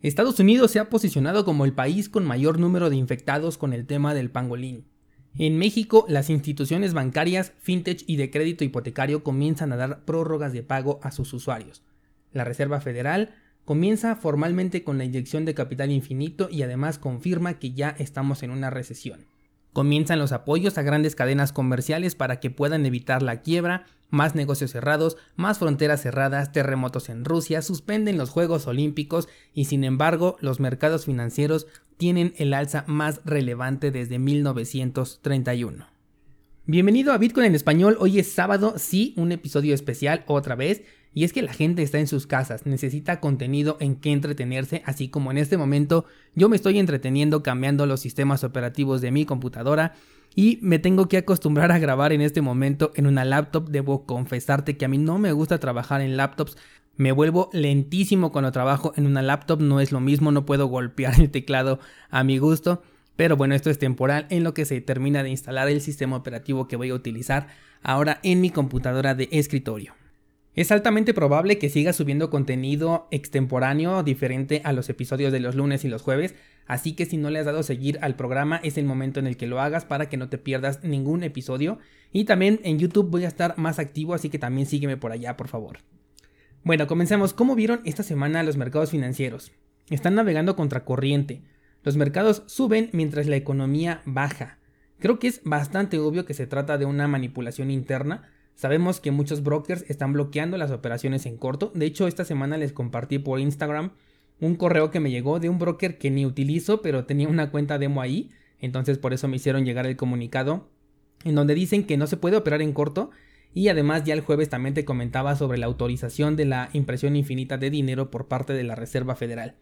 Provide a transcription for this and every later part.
Estados Unidos se ha posicionado como el país con mayor número de infectados con el tema del pangolín. En México, las instituciones bancarias, fintech y de crédito hipotecario comienzan a dar prórrogas de pago a sus usuarios. La Reserva Federal comienza formalmente con la inyección de capital infinito y además confirma que ya estamos en una recesión. Comienzan los apoyos a grandes cadenas comerciales para que puedan evitar la quiebra, más negocios cerrados, más fronteras cerradas, terremotos en Rusia, suspenden los Juegos Olímpicos y sin embargo los mercados financieros tienen el alza más relevante desde 1931. Bienvenido a Bitcoin en español, hoy es sábado, sí, un episodio especial otra vez, y es que la gente está en sus casas, necesita contenido en que entretenerse, así como en este momento yo me estoy entreteniendo cambiando los sistemas operativos de mi computadora y me tengo que acostumbrar a grabar en este momento en una laptop. Debo confesarte que a mí no me gusta trabajar en laptops. Me vuelvo lentísimo cuando trabajo en una laptop, no es lo mismo, no puedo golpear el teclado a mi gusto. Pero bueno, esto es temporal en lo que se termina de instalar el sistema operativo que voy a utilizar ahora en mi computadora de escritorio. Es altamente probable que siga subiendo contenido extemporáneo diferente a los episodios de los lunes y los jueves, así que si no le has dado seguir al programa es el momento en el que lo hagas para que no te pierdas ningún episodio. Y también en YouTube voy a estar más activo, así que también sígueme por allá, por favor. Bueno, comencemos. ¿Cómo vieron esta semana los mercados financieros? Están navegando contra corriente. Los mercados suben mientras la economía baja. Creo que es bastante obvio que se trata de una manipulación interna, Sabemos que muchos brokers están bloqueando las operaciones en corto. De hecho, esta semana les compartí por Instagram un correo que me llegó de un broker que ni utilizo, pero tenía una cuenta demo ahí. Entonces por eso me hicieron llegar el comunicado en donde dicen que no se puede operar en corto. Y además ya el jueves también te comentaba sobre la autorización de la impresión infinita de dinero por parte de la Reserva Federal.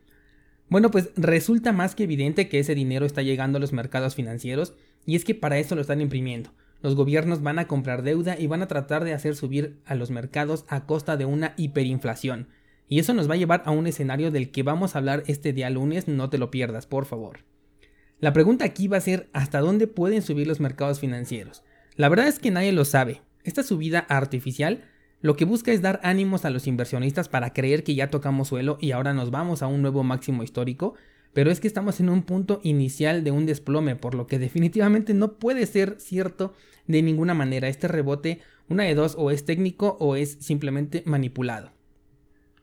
Bueno, pues resulta más que evidente que ese dinero está llegando a los mercados financieros y es que para eso lo están imprimiendo. Los gobiernos van a comprar deuda y van a tratar de hacer subir a los mercados a costa de una hiperinflación. Y eso nos va a llevar a un escenario del que vamos a hablar este día lunes, no te lo pierdas, por favor. La pregunta aquí va a ser hasta dónde pueden subir los mercados financieros. La verdad es que nadie lo sabe. Esta subida artificial lo que busca es dar ánimos a los inversionistas para creer que ya tocamos suelo y ahora nos vamos a un nuevo máximo histórico, pero es que estamos en un punto inicial de un desplome, por lo que definitivamente no puede ser cierto de ninguna manera. Este rebote, una de dos, o es técnico o es simplemente manipulado.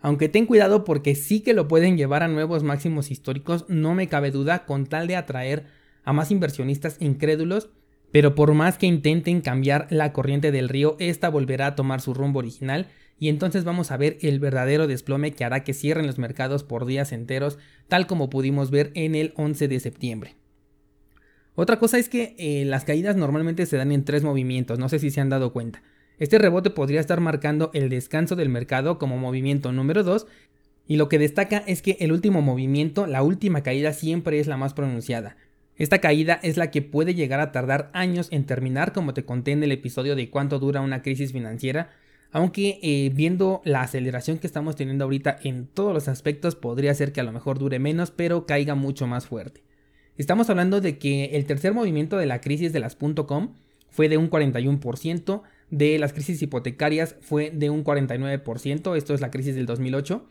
Aunque ten cuidado porque sí que lo pueden llevar a nuevos máximos históricos, no me cabe duda, con tal de atraer a más inversionistas incrédulos, pero por más que intenten cambiar la corriente del río, esta volverá a tomar su rumbo original y entonces vamos a ver el verdadero desplome que hará que cierren los mercados por días enteros, tal como pudimos ver en el 11 de septiembre. Otra cosa es que eh, las caídas normalmente se dan en tres movimientos, no sé si se han dado cuenta. Este rebote podría estar marcando el descanso del mercado como movimiento número 2 y lo que destaca es que el último movimiento, la última caída siempre es la más pronunciada. Esta caída es la que puede llegar a tardar años en terminar como te conté en el episodio de cuánto dura una crisis financiera, aunque eh, viendo la aceleración que estamos teniendo ahorita en todos los aspectos, podría ser que a lo mejor dure menos, pero caiga mucho más fuerte. Estamos hablando de que el tercer movimiento de la crisis de las .com fue de un 41%, de las crisis hipotecarias fue de un 49%, esto es la crisis del 2008.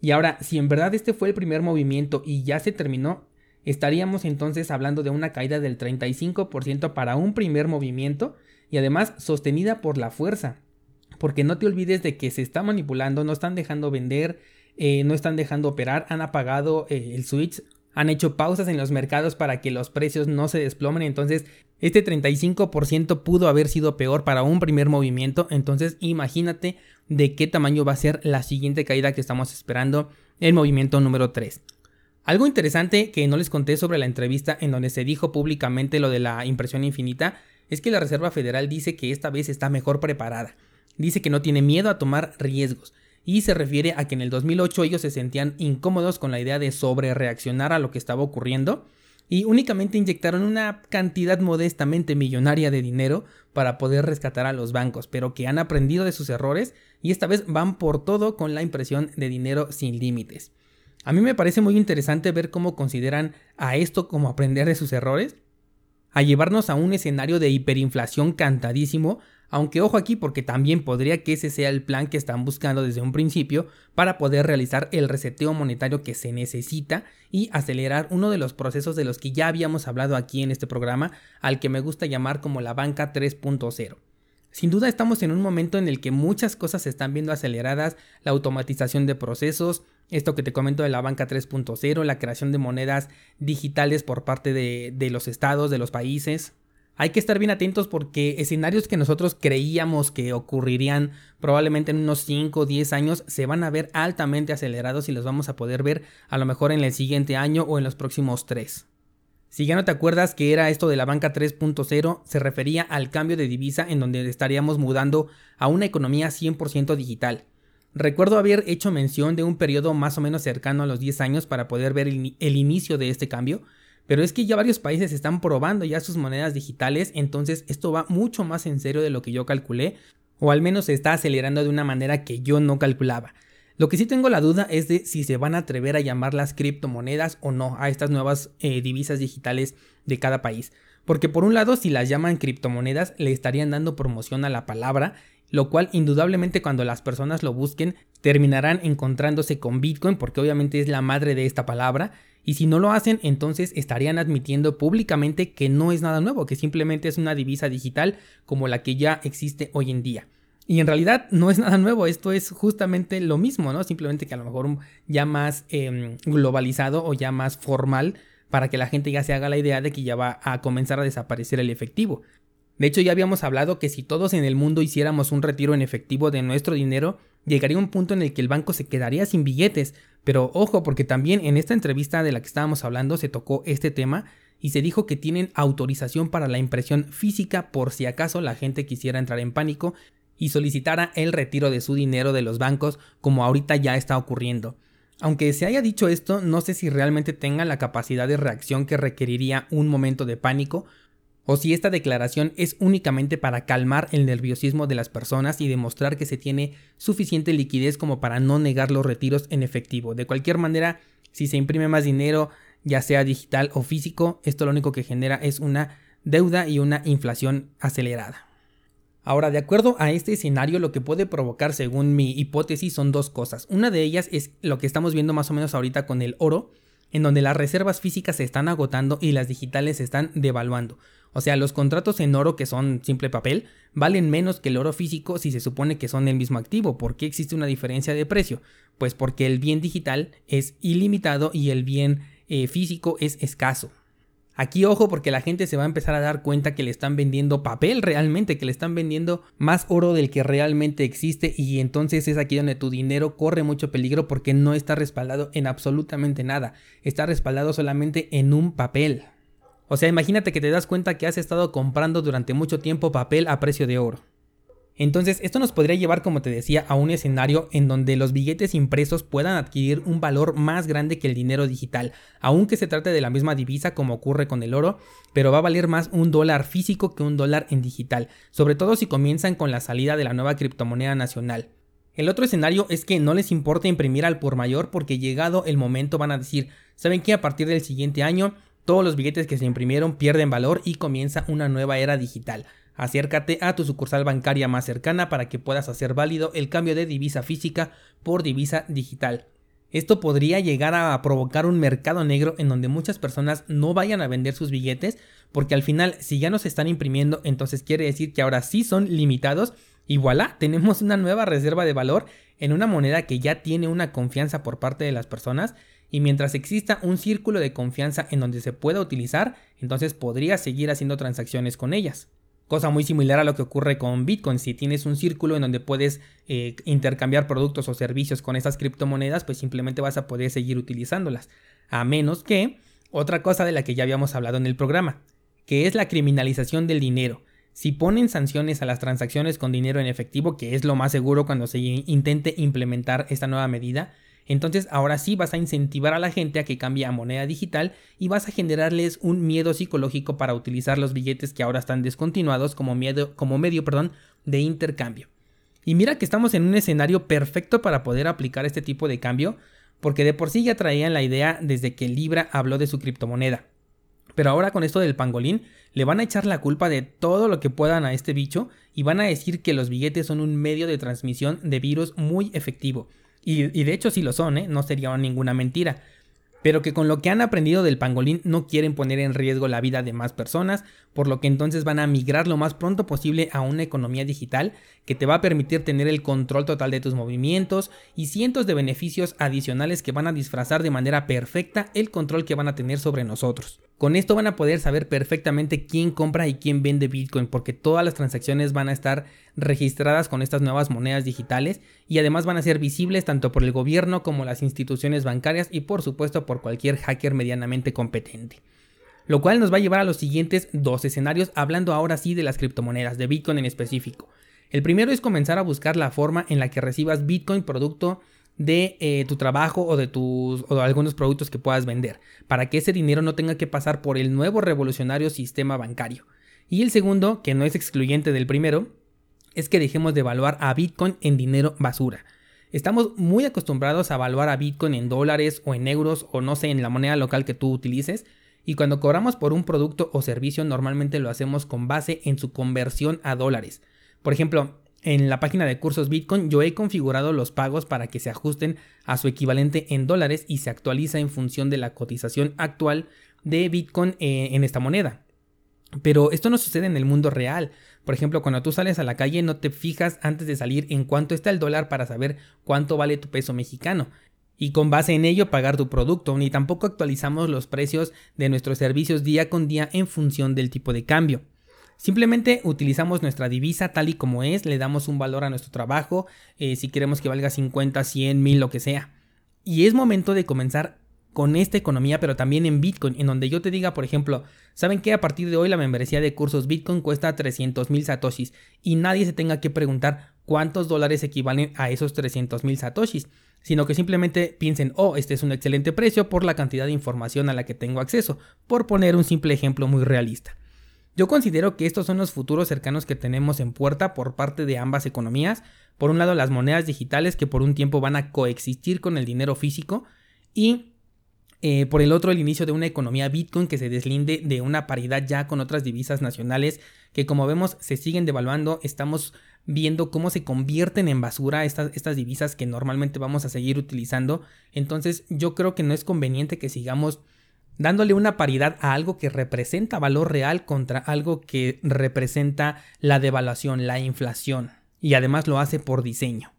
Y ahora, si en verdad este fue el primer movimiento y ya se terminó, estaríamos entonces hablando de una caída del 35% para un primer movimiento y además sostenida por la fuerza. Porque no te olvides de que se está manipulando, no están dejando vender, eh, no están dejando operar, han apagado eh, el switch, han hecho pausas en los mercados para que los precios no se desplomen. Entonces, este 35% pudo haber sido peor para un primer movimiento. Entonces, imagínate de qué tamaño va a ser la siguiente caída que estamos esperando, el movimiento número 3. Algo interesante que no les conté sobre la entrevista en donde se dijo públicamente lo de la impresión infinita es que la Reserva Federal dice que esta vez está mejor preparada dice que no tiene miedo a tomar riesgos y se refiere a que en el 2008 ellos se sentían incómodos con la idea de sobre reaccionar a lo que estaba ocurriendo y únicamente inyectaron una cantidad modestamente millonaria de dinero para poder rescatar a los bancos, pero que han aprendido de sus errores y esta vez van por todo con la impresión de dinero sin límites. A mí me parece muy interesante ver cómo consideran a esto como aprender de sus errores a llevarnos a un escenario de hiperinflación cantadísimo, aunque ojo aquí porque también podría que ese sea el plan que están buscando desde un principio para poder realizar el reseteo monetario que se necesita y acelerar uno de los procesos de los que ya habíamos hablado aquí en este programa, al que me gusta llamar como la banca 3.0. Sin duda estamos en un momento en el que muchas cosas se están viendo aceleradas, la automatización de procesos, esto que te comento de la banca 3.0, la creación de monedas digitales por parte de, los estados, de los países. Hay que estar bien atentos porque escenarios que nosotros creíamos que ocurrirían probablemente en unos 5 o 10 años se van a ver altamente acelerados y los vamos a poder ver a lo mejor en el siguiente año o en los próximos 3. Si ya no te acuerdas que era esto de la banca 3.0, se refería al cambio de divisa en donde estaríamos mudando a una economía 100% digital. Recuerdo haber hecho mención de un periodo más o menos cercano a los 10 años para poder ver el, el, inicio de este cambio, pero es que ya varios países están probando ya sus monedas digitales, entonces esto va mucho más en serio de lo que yo calculé, o al menos se está acelerando de una manera que yo no calculaba. Lo que sí tengo la duda es de si se van a atrever a llamarlas criptomonedas o no a estas nuevas eh, divisas digitales de cada país. Porque por un lado, si las llaman criptomonedas, le estarían dando promoción a la palabra, lo cual indudablemente cuando las personas lo busquen terminarán encontrándose con Bitcoin porque obviamente es la madre de esta palabra. Y si no lo hacen, entonces estarían admitiendo públicamente que no es nada nuevo, que simplemente es una divisa digital como la que ya existe hoy en día. Y en realidad no es nada nuevo, esto es justamente lo mismo, ¿no? Simplemente que a lo mejor ya más em, globalizado o ya más formal para que la gente ya se haga la idea de que ya va a comenzar a desaparecer el efectivo. De hecho, ya habíamos hablado que si todos en el mundo hiciéramos un retiro en efectivo de nuestro dinero, llegaría un punto en el que el banco se quedaría sin billetes. Pero ojo, porque también en esta entrevista de la que estábamos hablando se tocó este tema y se dijo que tienen autorización para la impresión física por si acaso la gente quisiera entrar en pánico y solicitara el retiro de su dinero de los bancos como ahorita ya está ocurriendo. Aunque se haya dicho esto, no sé si realmente tenga la capacidad de reacción que requeriría un momento de pánico, o si esta declaración es únicamente para calmar el nerviosismo de las personas y demostrar que se tiene suficiente liquidez como para no negar los retiros en efectivo. De cualquier manera, si se imprime más dinero, ya sea digital o físico, esto lo único que genera es una deuda y una inflación acelerada. Ahora, de acuerdo a este escenario, lo que puede provocar, según mi hipótesis, son dos cosas. Una de ellas es lo que estamos viendo más o menos ahorita con el oro, en donde las reservas físicas se están agotando y las digitales se están devaluando. O sea, los contratos en oro, que son simple papel, valen menos que el oro físico si se supone que son el mismo activo. ¿Por qué existe una diferencia de precio? Pues porque el bien digital es ilimitado y el bien eh, físico es escaso. Aquí ojo porque la gente se va a empezar a dar cuenta que le están vendiendo papel realmente, que le están vendiendo más oro del que realmente existe y entonces es aquí donde tu dinero corre mucho peligro porque no está respaldado en absolutamente nada, está respaldado solamente en un papel. O sea, imagínate que te das cuenta que has estado comprando durante mucho tiempo papel a precio de oro. Entonces, esto nos podría llevar, como te decía, a un escenario en donde los billetes impresos puedan adquirir un valor más grande que el dinero digital, aunque se trate de la misma divisa como ocurre con el oro, pero va a valer más un dólar físico que un dólar en digital, sobre todo si comienzan con la salida de la nueva criptomoneda nacional. El otro escenario es que no les importa imprimir al por mayor porque llegado el momento van a decir, ¿saben que a partir del siguiente año todos los billetes que se imprimieron pierden valor y comienza una nueva era digital? Acércate a tu sucursal bancaria más cercana para que puedas hacer válido el cambio de divisa física por divisa digital. Esto podría llegar a provocar un mercado negro en donde muchas personas no vayan a vender sus billetes porque al final si ya no se están imprimiendo entonces quiere decir que ahora sí son limitados y voilà, tenemos una nueva reserva de valor en una moneda que ya tiene una confianza por parte de las personas y mientras exista un círculo de confianza en donde se pueda utilizar, entonces podría seguir haciendo transacciones con ellas. Cosa muy similar a lo que ocurre con Bitcoin. Si tienes un círculo en donde puedes eh, intercambiar productos o servicios con estas criptomonedas, pues simplemente vas a poder seguir utilizándolas. A menos que, otra cosa de la que ya habíamos hablado en el programa, que es la criminalización del dinero. Si ponen sanciones a las transacciones con dinero en efectivo, que es lo más seguro cuando se intente implementar esta nueva medida, entonces ahora sí vas a incentivar a la gente a que cambie a moneda digital y vas a generarles un miedo psicológico para utilizar los billetes que ahora están descontinuados como, miedo, como medio perdón, de intercambio. Y mira que estamos en un escenario perfecto para poder aplicar este tipo de cambio, porque de por sí ya traían la idea desde que Libra habló de su criptomoneda. Pero ahora con esto del pangolín, le van a echar la culpa de todo lo que puedan a este bicho y van a decir que los billetes son un medio de transmisión de virus muy efectivo. Y, de hecho sí lo son, ¿eh? no sería ninguna mentira pero que con lo que han aprendido del pangolín no quieren poner en riesgo la vida de más personas, por lo que entonces van a migrar lo más pronto posible a una economía digital que te va a permitir tener el control total de tus movimientos y cientos de beneficios adicionales que van a disfrazar de manera perfecta el control que van a tener sobre nosotros. Con esto van a poder saber perfectamente quién compra y quién vende Bitcoin porque todas las transacciones van a estar registradas con estas nuevas monedas digitales y además van a ser visibles tanto por el gobierno como las instituciones bancarias y por supuesto por cualquier hacker medianamente competente. Lo cual nos va a llevar a los siguientes dos escenarios hablando ahora sí de las criptomonedas, de Bitcoin en específico. El primero es comenzar a buscar la forma en la que recibas Bitcoin producto de eh, tu trabajo o de tus o de algunos productos que puedas vender, para que ese dinero no tenga que pasar por el nuevo revolucionario sistema bancario. Y el segundo, que no es excluyente del primero, es que dejemos de evaluar a Bitcoin en dinero basura. Estamos muy acostumbrados a evaluar a Bitcoin en dólares o en euros o no sé, en la moneda local que tú utilices. Y cuando cobramos por un producto o servicio normalmente lo hacemos con base en su conversión a dólares. Por ejemplo, en la página de cursos Bitcoin yo he configurado los pagos para que se ajusten a su equivalente en dólares y se actualiza en función de la cotización actual de Bitcoin eh, en esta moneda. Pero esto no sucede en el mundo real. Por ejemplo, cuando tú sales a la calle no te fijas antes de salir en cuánto está el dólar para saber cuánto vale tu peso mexicano. Y con base en ello pagar tu producto, ni tampoco actualizamos los precios de nuestros servicios día con día en función del tipo de cambio. Simplemente utilizamos nuestra divisa tal y como es, le damos un valor a nuestro trabajo, eh, si queremos que valga 50, 100, 1000, lo que sea. Y es momento de comenzar con esta economía, pero también en Bitcoin, en donde yo te diga, por ejemplo, ¿saben que a partir de hoy la membresía de cursos Bitcoin cuesta 300 mil satoshis? Y nadie se tenga que preguntar cuántos dólares equivalen a esos 300 mil satoshis, sino que simplemente piensen, oh, este es un excelente precio por la cantidad de información a la que tengo acceso, por poner un simple ejemplo muy realista. Yo considero que estos son los futuros cercanos que tenemos en puerta por parte de ambas economías. Por un lado, las monedas digitales que por un tiempo van a coexistir con el dinero físico y eh, por el otro, el inicio de una economía Bitcoin que se deslinde de una paridad ya con otras divisas nacionales que como vemos se siguen devaluando. Estamos viendo cómo se convierten en basura estas, estas divisas que normalmente vamos a seguir utilizando. Entonces yo creo que no es conveniente que sigamos dándole una paridad a algo que representa valor real contra algo que representa la devaluación, la inflación. Y además lo hace por diseño.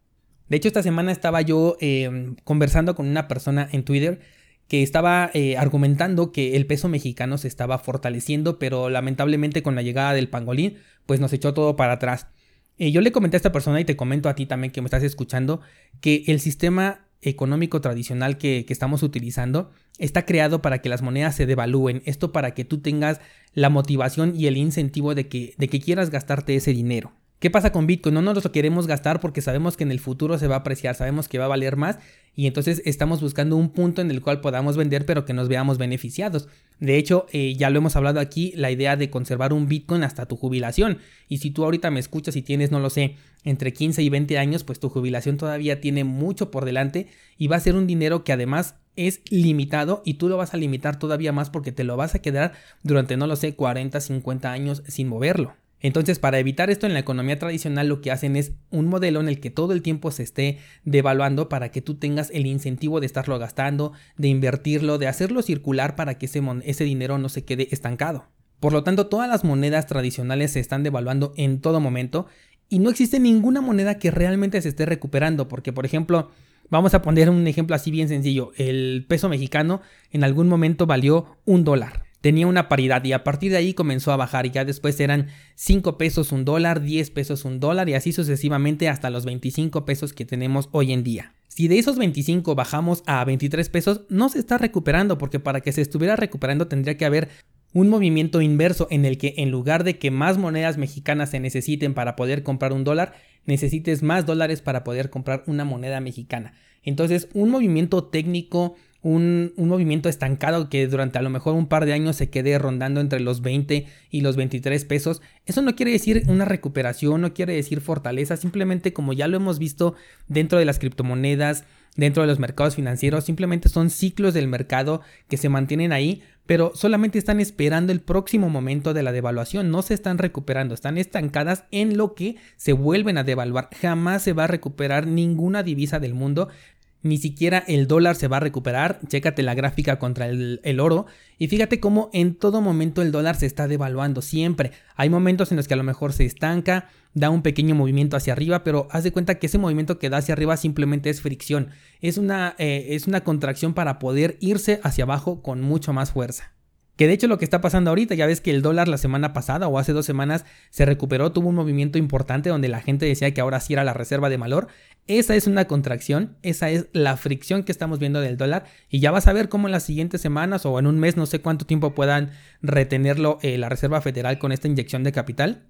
De hecho, esta semana estaba yo em, conversando con una persona en Twitter que estaba eh, argumentando que el peso mexicano se estaba fortaleciendo, pero lamentablemente con la llegada del pangolín, pues nos echó todo para atrás. Eh, yo le comenté a esta persona y te comento a ti también que me estás escuchando que el sistema económico tradicional que, estamos utilizando está creado para que las monedas se devalúen. Esto para que tú tengas la motivación y el incentivo de que, de que quieras gastarte ese dinero. ¿Qué pasa con Bitcoin? No nos lo queremos gastar porque sabemos que en el futuro se va a apreciar, sabemos que va a valer más y entonces estamos buscando un punto en el cual podamos vender pero que nos veamos beneficiados. De hecho, eh, ya lo hemos hablado aquí, la idea de conservar un Bitcoin hasta tu jubilación. Y si tú ahorita me escuchas y tienes, no lo sé, entre 15 y 20 años, pues tu jubilación todavía tiene mucho por delante y va a ser un dinero que además es limitado y tú lo vas a limitar todavía más porque te lo vas a quedar durante, no lo sé, 40, 50 años sin moverlo. Entonces, para evitar esto en la economía tradicional, lo que hacen es un modelo en el que todo el tiempo se esté devaluando para que tú tengas el incentivo de estarlo gastando, de invertirlo, de hacerlo circular para que ese, dinero no se quede estancado. Por lo tanto, todas las monedas tradicionales se están devaluando en todo momento y no existe ninguna moneda que realmente se esté recuperando, porque por ejemplo, vamos a poner un ejemplo así bien sencillo, el peso mexicano en algún momento valió un dólar tenía una paridad y a partir de ahí comenzó a bajar y ya después eran 5 pesos un dólar, 10 pesos un dólar y así sucesivamente hasta los 25 pesos que tenemos hoy en día. Si de esos 25 bajamos a 23 pesos, no se está recuperando porque para que se estuviera recuperando tendría que haber un movimiento inverso en el que en lugar de que más monedas mexicanas se necesiten para poder comprar un dólar, necesites más dólares para poder comprar una moneda mexicana. Entonces, un movimiento técnico un, movimiento estancado que durante a lo mejor un par de años se quede rondando entre los 20 y los 23 pesos. Eso no quiere decir una recuperación, no quiere decir fortaleza, simplemente como ya lo hemos visto dentro de las criptomonedas, dentro de los mercados financieros, simplemente son ciclos del mercado que se mantienen ahí, pero solamente están esperando el próximo momento de la devaluación, no se están recuperando, están estancadas en lo que se vuelven a devaluar. Jamás se va a recuperar ninguna divisa del mundo ni siquiera el dólar se va a recuperar. Chécate la gráfica contra el, oro y fíjate cómo en todo momento el dólar se está devaluando, siempre. Hay momentos en los que a lo mejor se estanca, da un pequeño movimiento hacia arriba, pero haz de cuenta que ese movimiento que da hacia arriba simplemente es fricción. Es una, eh, es una contracción para poder irse hacia abajo con mucho más fuerza. Que de hecho lo que está pasando ahorita, ya ves que el dólar la semana pasada o hace dos semanas se recuperó, tuvo un movimiento importante donde la gente decía que ahora sí era la reserva de valor. Esa es una contracción, esa es la fricción que estamos viendo del dólar y ya vas a ver cómo en las siguientes semanas o en un mes, no sé cuánto tiempo puedan retenerlo eh, la Reserva Federal con esta inyección de capital,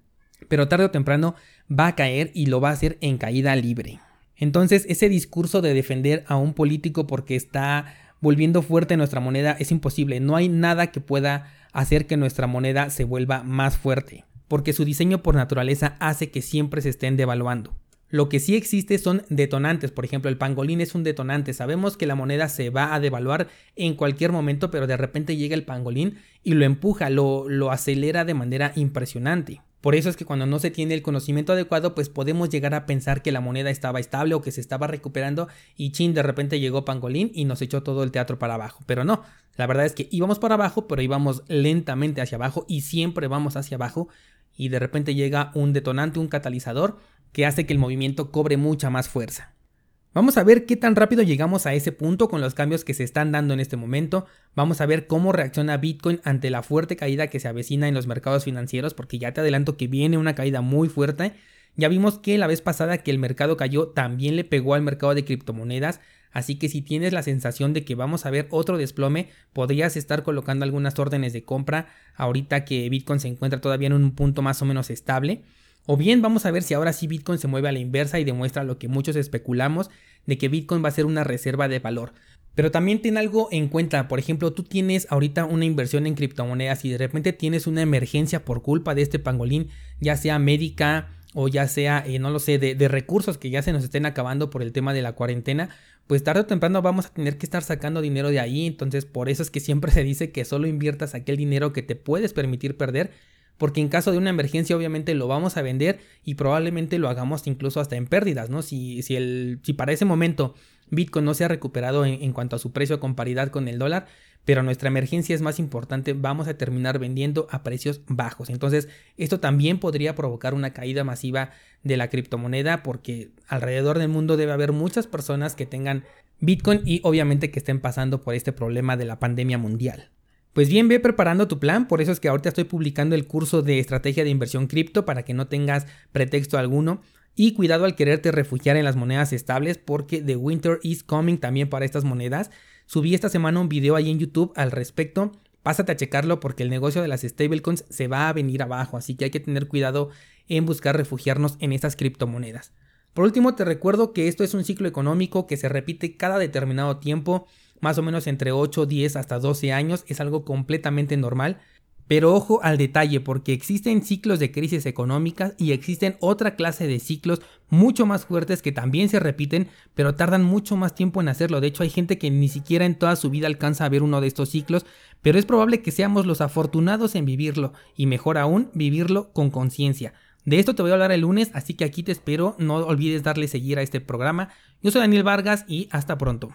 pero tarde o temprano va a caer y lo va a hacer en caída libre. Entonces ese discurso de defender a un político porque está volviendo fuerte nuestra moneda es imposible. No hay nada que pueda hacer que nuestra moneda se vuelva más fuerte, porque su diseño por naturaleza hace que siempre se estén devaluando. Lo que sí existe son detonantes, por ejemplo el pangolín es un detonante, sabemos que la moneda se va a devaluar en cualquier momento, pero de repente llega el pangolín y lo empuja, lo, lo acelera de manera impresionante. Por eso es que cuando no se tiene el conocimiento adecuado, pues podemos llegar a pensar que la moneda estaba estable o que se estaba recuperando y chin, de repente llegó Pangolín y nos echó todo el teatro para abajo. Pero no, la verdad es que íbamos para abajo, pero íbamos lentamente hacia abajo y siempre vamos hacia abajo y de repente llega un detonante, un catalizador que hace que el movimiento cobre mucha más fuerza. Vamos a ver qué tan rápido llegamos a ese punto con los cambios que se están dando en este momento. Vamos a ver cómo reacciona Bitcoin ante la fuerte caída que se avecina en los mercados financieros, porque ya te adelanto que viene una caída muy fuerte. Ya vimos que la vez pasada que el mercado cayó también le pegó al mercado de criptomonedas, así que si tienes la sensación de que vamos a ver otro desplome, podrías estar colocando algunas órdenes de compra ahorita que Bitcoin se encuentra todavía en un punto más o menos estable. O bien vamos a ver si ahora sí Bitcoin se mueve a la inversa y demuestra lo que muchos especulamos de que Bitcoin va a ser una reserva de valor. Pero también ten algo en cuenta, por ejemplo, tú tienes ahorita una inversión en criptomonedas y de repente tienes una emergencia por culpa de este pangolín, ya sea médica o ya sea, eh, no lo sé, de, de, recursos que ya se nos estén acabando por el tema de la cuarentena, pues tarde o temprano vamos a tener que estar sacando dinero de ahí, entonces por eso es que siempre se dice que solo inviertas aquel dinero que te puedes permitir perder porque en caso de una emergencia obviamente lo vamos a vender y probablemente lo hagamos incluso hasta en pérdidas, ¿no? Si, si, el, si para ese momento Bitcoin no se ha recuperado en, cuanto a su precio con paridad con el dólar, pero nuestra emergencia es más importante, vamos a terminar vendiendo a precios bajos. Entonces, esto también podría provocar una caída masiva de la criptomoneda porque alrededor del mundo debe haber muchas personas que tengan Bitcoin y obviamente que estén pasando por este problema de la pandemia mundial. Pues bien, ve preparando tu plan, por eso es que ahorita estoy publicando el curso de estrategia de inversión cripto para que no tengas pretexto alguno. Y cuidado al quererte refugiar en las monedas estables porque The Winter is Coming también para estas monedas. Subí esta semana un video ahí en YouTube al respecto. Pásate a checarlo porque el negocio de las stablecoins se va a venir abajo, así que hay que tener cuidado en buscar refugiarnos en estas criptomonedas. Por último, te recuerdo que esto es un ciclo económico que se repite cada determinado tiempo más o menos entre 8, 10 hasta 12 años, es algo completamente normal. Pero ojo al detalle porque existen ciclos de crisis económicas y existen otra clase de ciclos mucho más fuertes que también se repiten, pero tardan mucho más tiempo en hacerlo. De hecho hay gente que ni siquiera en toda su vida alcanza a ver uno de estos ciclos, pero es probable que seamos los afortunados en vivirlo y mejor aún vivirlo con conciencia. De esto te voy a hablar el lunes, así que aquí te espero, no olvides darle seguir a este programa. Yo soy Daniel Vargas y hasta pronto.